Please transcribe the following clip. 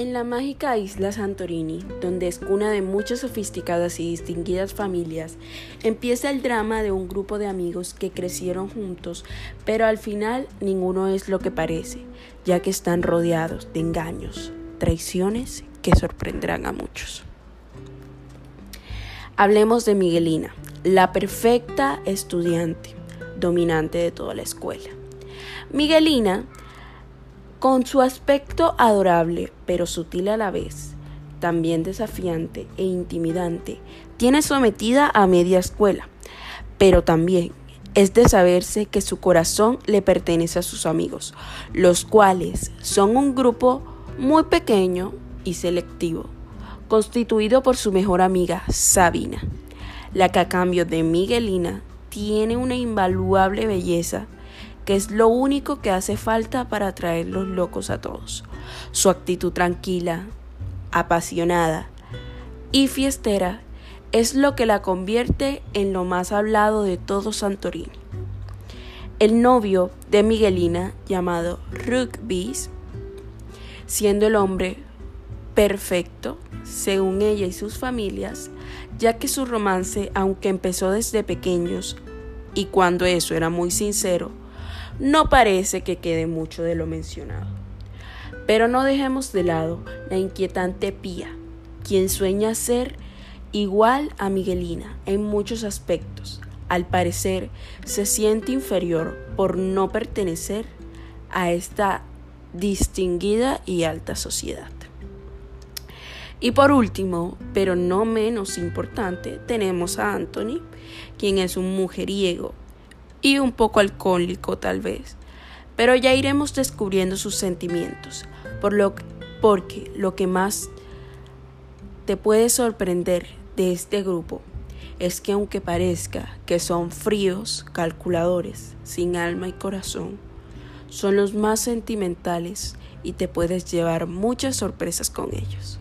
En la mágica isla Santorini, donde es cuna de muchas sofisticadas y distinguidas familias, empieza el drama de un grupo de amigos que crecieron juntos, pero al final ninguno es lo que parece, ya que están rodeados de engaños, traiciones que sorprenderán a muchos. Hablemos de Miguelina, la perfecta estudiante, dominante de toda la escuela. Miguelina con su aspecto adorable, pero sutil a la vez, también desafiante e intimidante, tiene sometida a media escuela, pero también es de saberse que su corazón le pertenece a sus amigos, los cuales son un grupo muy pequeño y selectivo, constituido por su mejor amiga, Sabina, la que a cambio de Miguelina tiene una invaluable belleza es lo único que hace falta para atraer los locos a todos. Su actitud tranquila, apasionada y fiestera es lo que la convierte en lo más hablado de todo Santorini. El novio de Miguelina, llamado Rugbis, siendo el hombre perfecto, según ella y sus familias, ya que su romance, aunque empezó desde pequeños, y cuando eso era muy sincero, no parece que quede mucho de lo mencionado. Pero no dejemos de lado la inquietante Pía, quien sueña ser igual a Miguelina en muchos aspectos. Al parecer se siente inferior por no pertenecer a esta distinguida y alta sociedad. Y por último, pero no menos importante, tenemos a Anthony, quien es un mujeriego y un poco alcohólico tal vez. Pero ya iremos descubriendo sus sentimientos, por lo, porque lo que más te puede sorprender de este grupo es que aunque parezca que son fríos, calculadores, sin alma y corazón, son los más sentimentales y te puedes llevar muchas sorpresas con ellos.